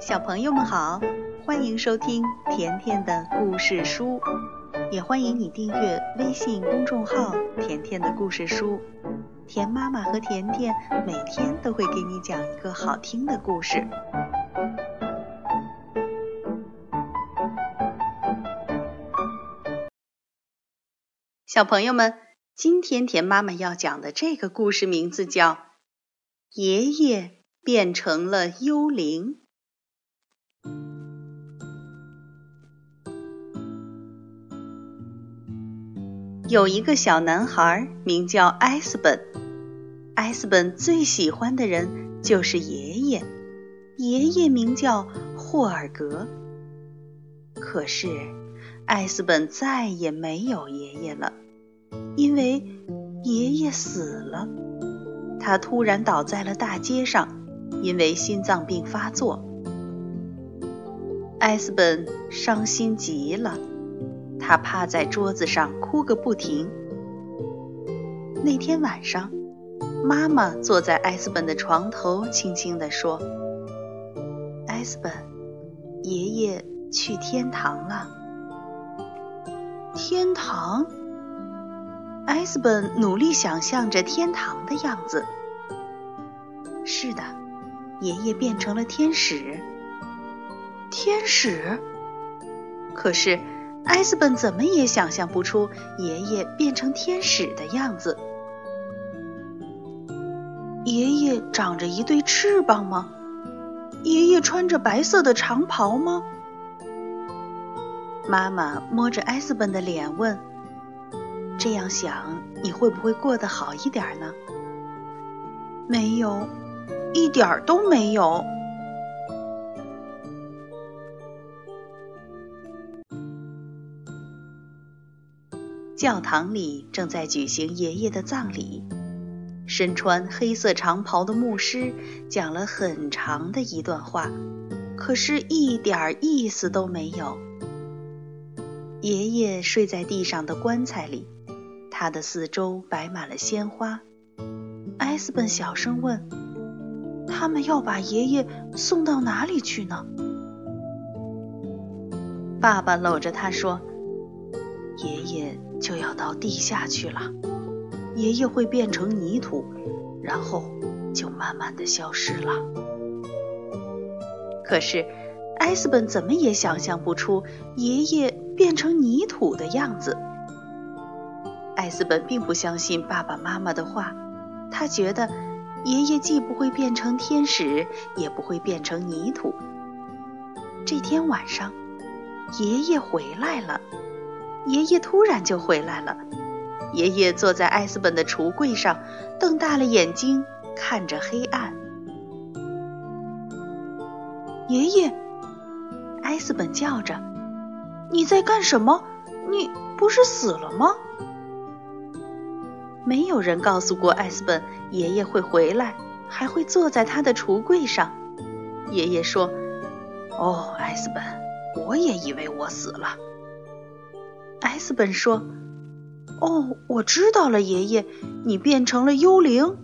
小朋友们好，欢迎收听甜甜的故事书，也欢迎你订阅微信公众号“甜甜的故事书”。甜妈妈和甜甜每天都会给你讲一个好听的故事。小朋友们，今天甜妈妈要讲的这个故事名字叫《爷爷变成了幽灵》。有一个小男孩名叫埃斯本，埃斯本最喜欢的人就是爷爷，爷爷名叫霍尔格。可是，埃斯本再也没有爷爷了，因为爷爷死了，他突然倒在了大街上，因为心脏病发作。埃斯本伤心极了。他趴在桌子上哭个不停。那天晚上，妈妈坐在埃斯本的床头，轻轻地说：“埃斯本，爷爷去天堂了。”天堂？埃斯本努力想象着天堂的样子。是的，爷爷变成了天使。天使？可是。埃斯本怎么也想象不出爷爷变成天使的样子。爷爷长着一对翅膀吗？爷爷穿着白色的长袍吗？妈妈摸着埃斯本的脸问：“这样想，你会不会过得好一点呢？”“没有，一点儿都没有。”教堂里正在举行爷爷的葬礼，身穿黑色长袍的牧师讲了很长的一段话，可是一点儿意思都没有。爷爷睡在地上的棺材里，他的四周摆满了鲜花。埃斯本小声问：“他们要把爷爷送到哪里去呢？”爸爸搂着他说：“爷爷。”就要到地下去了，爷爷会变成泥土，然后就慢慢的消失了。可是，埃斯本怎么也想象不出爷爷变成泥土的样子。埃斯本并不相信爸爸妈妈的话，他觉得爷爷既不会变成天使，也不会变成泥土。这天晚上，爷爷回来了。爷爷突然就回来了。爷爷坐在埃斯本的橱柜上，瞪大了眼睛看着黑暗。爷爷，埃斯本叫着：“你在干什么？你不是死了吗？”没有人告诉过埃斯本爷爷会回来，还会坐在他的橱柜上。爷爷说：“哦，埃斯本，我也以为我死了。”埃斯本说：“哦，我知道了，爷爷，你变成了幽灵。”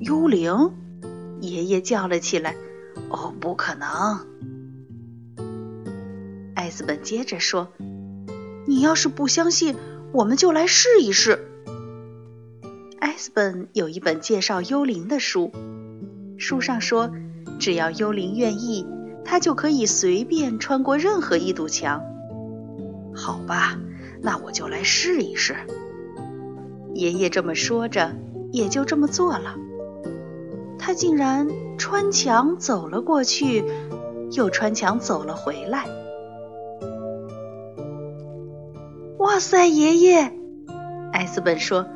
幽灵，爷爷叫了起来：“哦，不可能！”埃斯本接着说：“你要是不相信，我们就来试一试。”埃斯本有一本介绍幽灵的书，书上说，只要幽灵愿意，他就可以随便穿过任何一堵墙。好吧，那我就来试一试。爷爷这么说着，也就这么做了。他竟然穿墙走了过去，又穿墙走了回来。哇塞，爷爷！埃斯本说：“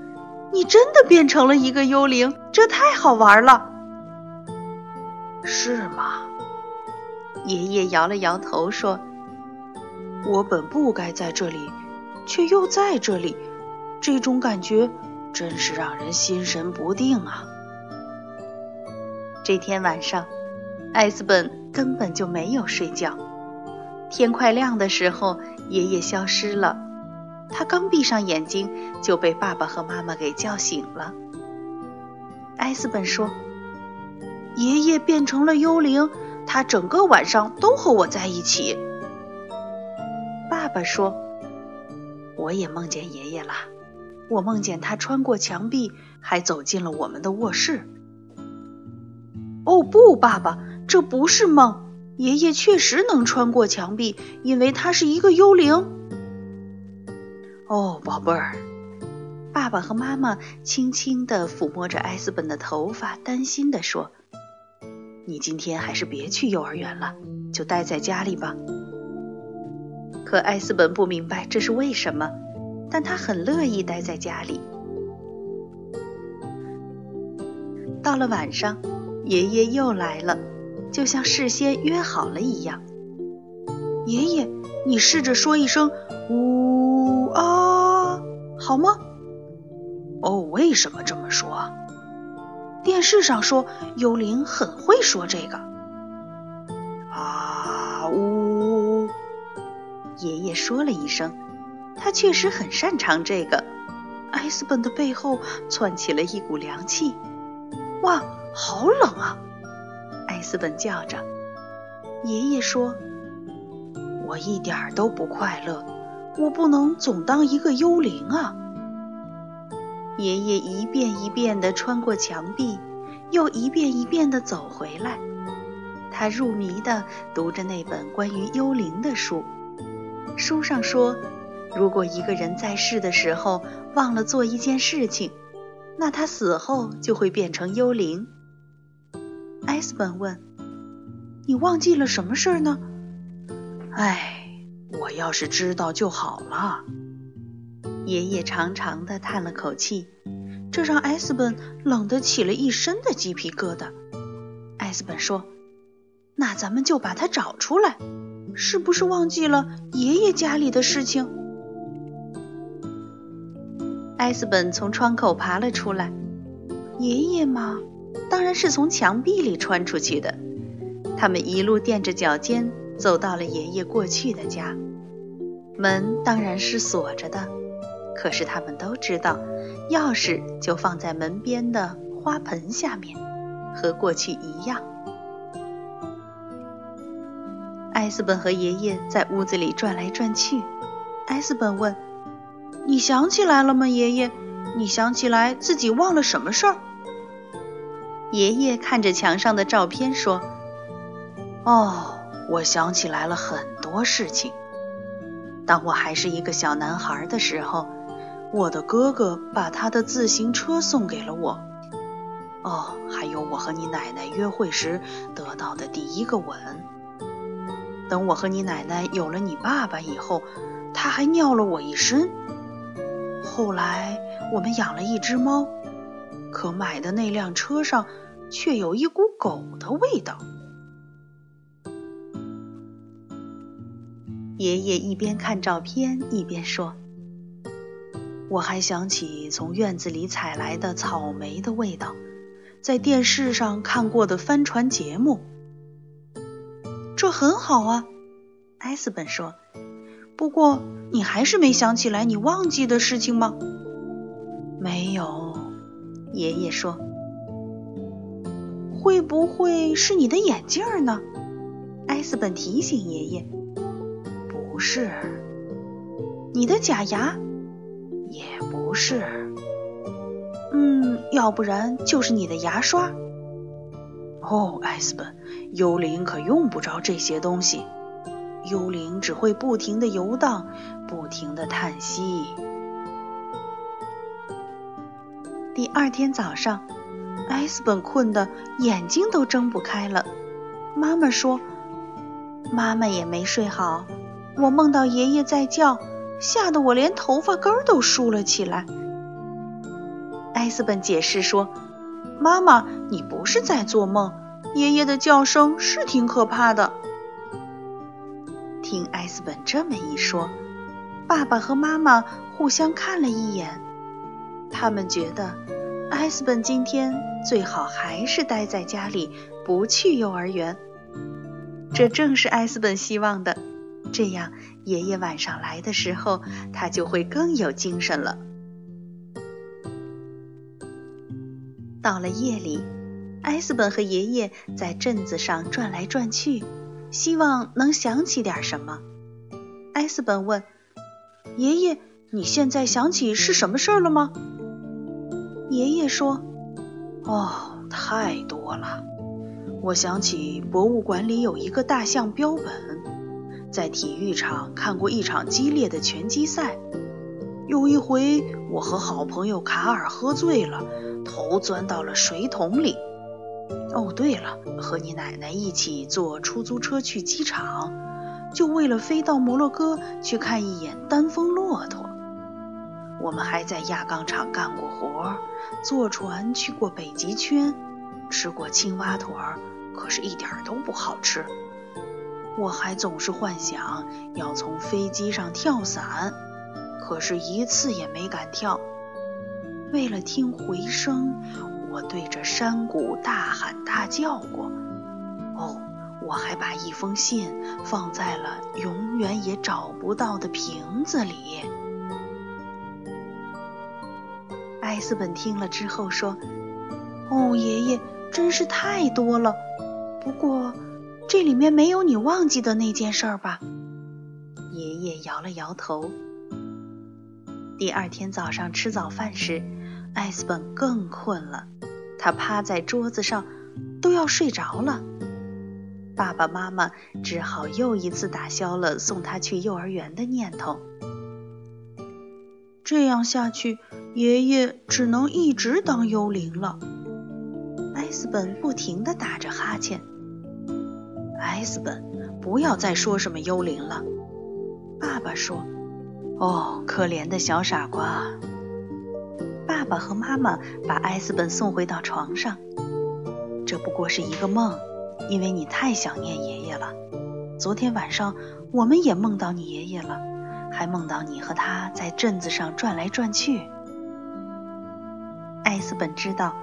你真的变成了一个幽灵，这太好玩了。”是吗？爷爷摇了摇头说。我本不该在这里，却又在这里，这种感觉真是让人心神不定啊！这天晚上，艾斯本根本就没有睡觉。天快亮的时候，爷爷消失了。他刚闭上眼睛，就被爸爸和妈妈给叫醒了。艾斯本说：“爷爷变成了幽灵，他整个晚上都和我在一起。爸爸说：“我也梦见爷爷了，我梦见他穿过墙壁，还走进了我们的卧室。”哦不，爸爸，这不是梦，爷爷确实能穿过墙壁，因为他是一个幽灵。哦，宝贝儿。爸爸和妈妈轻轻地抚摸着艾斯本的头发，担心地说：“你今天还是别去幼儿园了，就待在家里吧。”可艾斯本不明白这是为什么，但他很乐意待在家里。到了晚上，爷爷又来了，就像事先约好了一样。爷爷，你试着说一声“呜啊”，好吗？哦，为什么这么说？电视上说幽灵很会说这个。爷爷说了一声，他确实很擅长这个。艾斯本的背后窜起了一股凉气。哇，好冷啊！艾斯本叫着。爷爷说：“我一点都不快乐，我不能总当一个幽灵啊。”爷爷一遍一遍地穿过墙壁，又一遍一遍地走回来。他入迷地读着那本关于幽灵的书。书上说，如果一个人在世的时候忘了做一件事情，那他死后就会变成幽灵。艾斯本问：“你忘记了什么事儿呢？”“唉，我要是知道就好了。”爷爷长长的叹了口气，这让艾斯本冷得起了一身的鸡皮疙瘩。艾斯本说：“那咱们就把它找出来，是不是忘记了爷爷家里的事情？”艾斯本从窗口爬了出来。爷爷嘛，当然是从墙壁里穿出去的。他们一路垫着脚尖走到了爷爷过去的家，门当然是锁着的。可是他们都知道，钥匙就放在门边的花盆下面，和过去一样。艾斯本和爷爷在屋子里转来转去。艾斯本问：“你想起来了吗，爷爷？你想起来自己忘了什么事儿？”爷爷看着墙上的照片说：“哦，我想起来了很多事情。当我还是一个小男孩的时候。”我的哥哥把他的自行车送给了我。哦，还有我和你奶奶约会时得到的第一个吻。等我和你奶奶有了你爸爸以后，他还尿了我一身。后来我们养了一只猫，可买的那辆车上却有一股狗的味道。爷爷一边看照片一边说。我还想起从院子里采来的草莓的味道，在电视上看过的帆船节目。这很好啊，埃斯本说。不过你还是没想起来你忘记的事情吗？没有，爷爷说。会不会是你的眼镜呢？埃斯本提醒爷爷。不是，你的假牙。也不是，嗯，要不然就是你的牙刷。哦，艾斯本，幽灵可用不着这些东西，幽灵只会不停的游荡，不停的叹息。第二天早上，艾斯本困得眼睛都睁不开了。妈妈说：“妈妈也没睡好，我梦到爷爷在叫。”吓得我连头发根儿都竖了起来。艾斯本解释说：“妈妈，你不是在做梦，爷爷的叫声是挺可怕的。”听艾斯本这么一说，爸爸和妈妈互相看了一眼，他们觉得艾斯本今天最好还是待在家里，不去幼儿园。这正是艾斯本希望的。这样，爷爷晚上来的时候，他就会更有精神了。到了夜里，埃斯本和爷爷在镇子上转来转去，希望能想起点什么。埃斯本问：“爷爷，你现在想起是什么事儿了吗？”爷爷说：“哦，太多了。我想起博物馆里有一个大象标本，在体育场看过一场激烈的拳击赛。有一回，我和好朋友卡尔喝醉了，头钻到了水桶里。哦，对了，和你奶奶一起坐出租车去机场。”就为了飞到摩洛哥去看一眼丹峰骆驼，我们还在轧钢厂干过活，坐船去过北极圈，吃过青蛙腿儿，可是一点都不好吃。我还总是幻想要从飞机上跳伞，可是一次也没敢跳。为了听回声，我对着山谷大喊大叫过。哦。我还把一封信放在了永远也找不到的瓶子里。艾斯本听了之后说：“哦，爷爷，真是太多了。不过这里面没有你忘记的那件事儿吧？”爷爷摇了摇头。第二天早上吃早饭时，艾斯本更困了，他趴在桌子上，都要睡着了。爸爸妈妈只好又一次打消了送他去幼儿园的念头。这样下去，爷爷只能一直当幽灵了。艾斯本不停地打着哈欠。艾斯本，不要再说什么幽灵了。爸爸说：“哦，可怜的小傻瓜。”爸爸和妈妈把埃斯本送回到床上。这不过是一个梦。因为你太想念爷爷了，昨天晚上我们也梦到你爷爷了，还梦到你和他在镇子上转来转去。艾斯本知道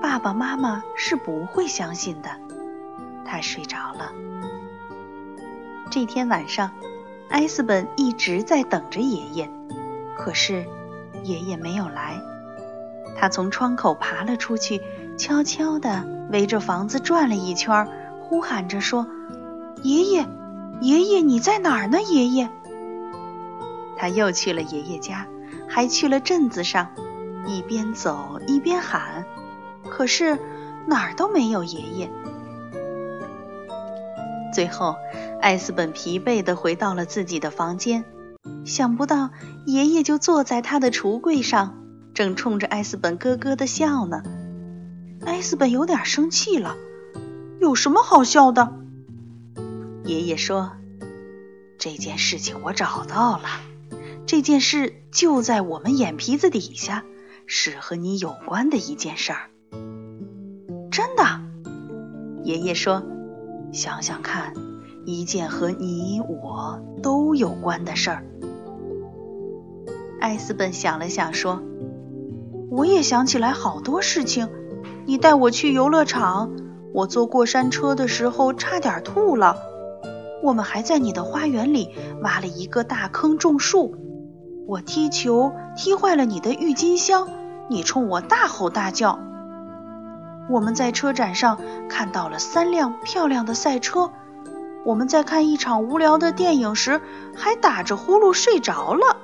爸爸妈妈是不会相信的，他睡着了。这天晚上，艾斯本一直在等着爷爷，可是爷爷没有来。他从窗口爬了出去，悄悄地围着房子转了一圈。呼喊着说：“爷爷，爷爷，你在哪儿呢？爷爷！”他又去了爷爷家，还去了镇子上，一边走一边喊，可是哪儿都没有爷爷。最后，艾斯本疲惫地回到了自己的房间，想不到爷爷就坐在他的橱柜上，正冲着艾斯本咯咯地笑呢。艾斯本有点生气了。有什么好笑的？爷爷说：“这件事情我找到了，这件事就在我们眼皮子底下，是和你有关的一件事儿。”真的？爷爷说：“想想看，一件和你我都有关的事儿。”艾斯本想了想说：“我也想起来好多事情，你带我去游乐场。”我坐过山车的时候差点吐了。我们还在你的花园里挖了一个大坑种树。我踢球踢坏了你的郁金香，你冲我大吼大叫。我们在车展上看到了三辆漂亮的赛车。我们在看一场无聊的电影时还打着呼噜睡着了。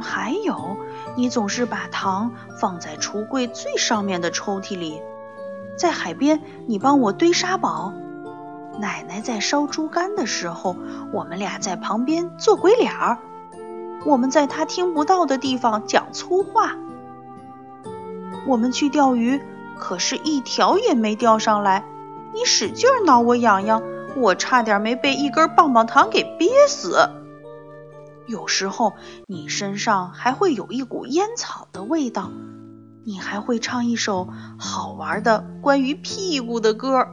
还有，你总是把糖放在橱柜最上面的抽屉里。在海边，你帮我堆沙堡；奶奶在烧猪肝的时候，我们俩在旁边做鬼脸儿。我们在她听不到的地方讲粗话。我们去钓鱼，可是一条也没钓上来。你使劲挠我痒痒，我差点没被一根棒棒糖给憋死。有时候，你身上还会有一股烟草的味道。你还会唱一首好玩的关于屁股的歌。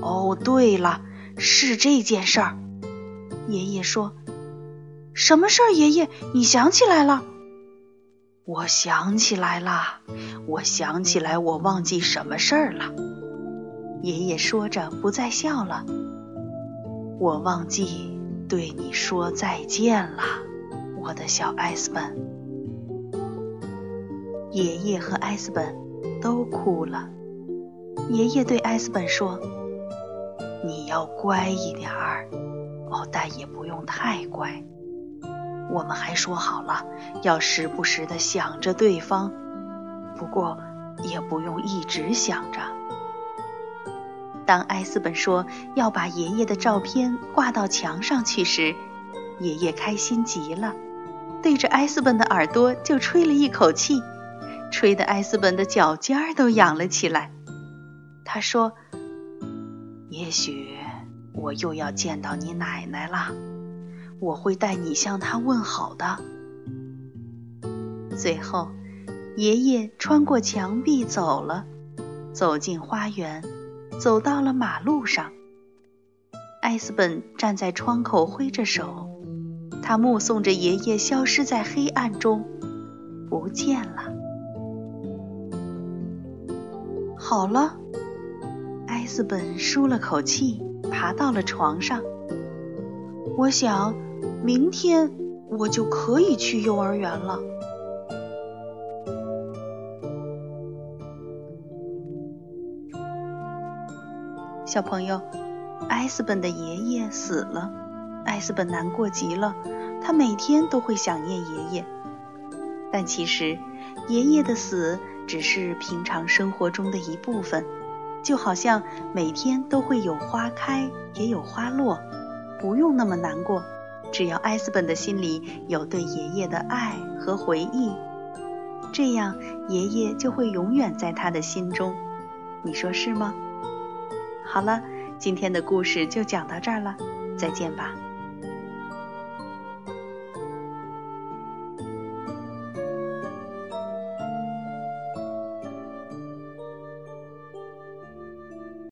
哦，对了，是这件事儿。爷爷说：“什么事儿？”爷爷，你想起来了？我想起来了，我想起来，我忘记什么事儿了。爷爷说着，不再笑了。我忘记对你说再见了，我的小艾斯本。爷爷和艾斯本都哭了。爷爷对艾斯本说：“你要乖一点儿，哦，但也不用太乖。我们还说好了，要时不时的想着对方，不过也不用一直想着。”当艾斯本说要把爷爷的照片挂到墙上去时，爷爷开心极了，对着艾斯本的耳朵就吹了一口气，吹得艾斯本的脚尖儿都痒了起来。他说：“也许我又要见到你奶奶了，我会带你向她问好的。”最后，爷爷穿过墙壁走了，走进花园。走到了马路上，艾斯本站在窗口挥着手，他目送着爷爷消失在黑暗中，不见了。好了，艾斯本舒了口气，爬到了床上。我想，明天我就可以去幼儿园了。小朋友，艾斯本的爷爷死了，艾斯本难过极了。他每天都会想念爷爷，但其实爷爷的死只是平常生活中的一部分，就好像每天都会有花开也有花落，不用那么难过。只要艾斯本的心里有对爷爷的爱和回忆，这样爷爷就会永远在他的心中。你说是吗？好了，今天的故事就讲到这儿了，再见吧。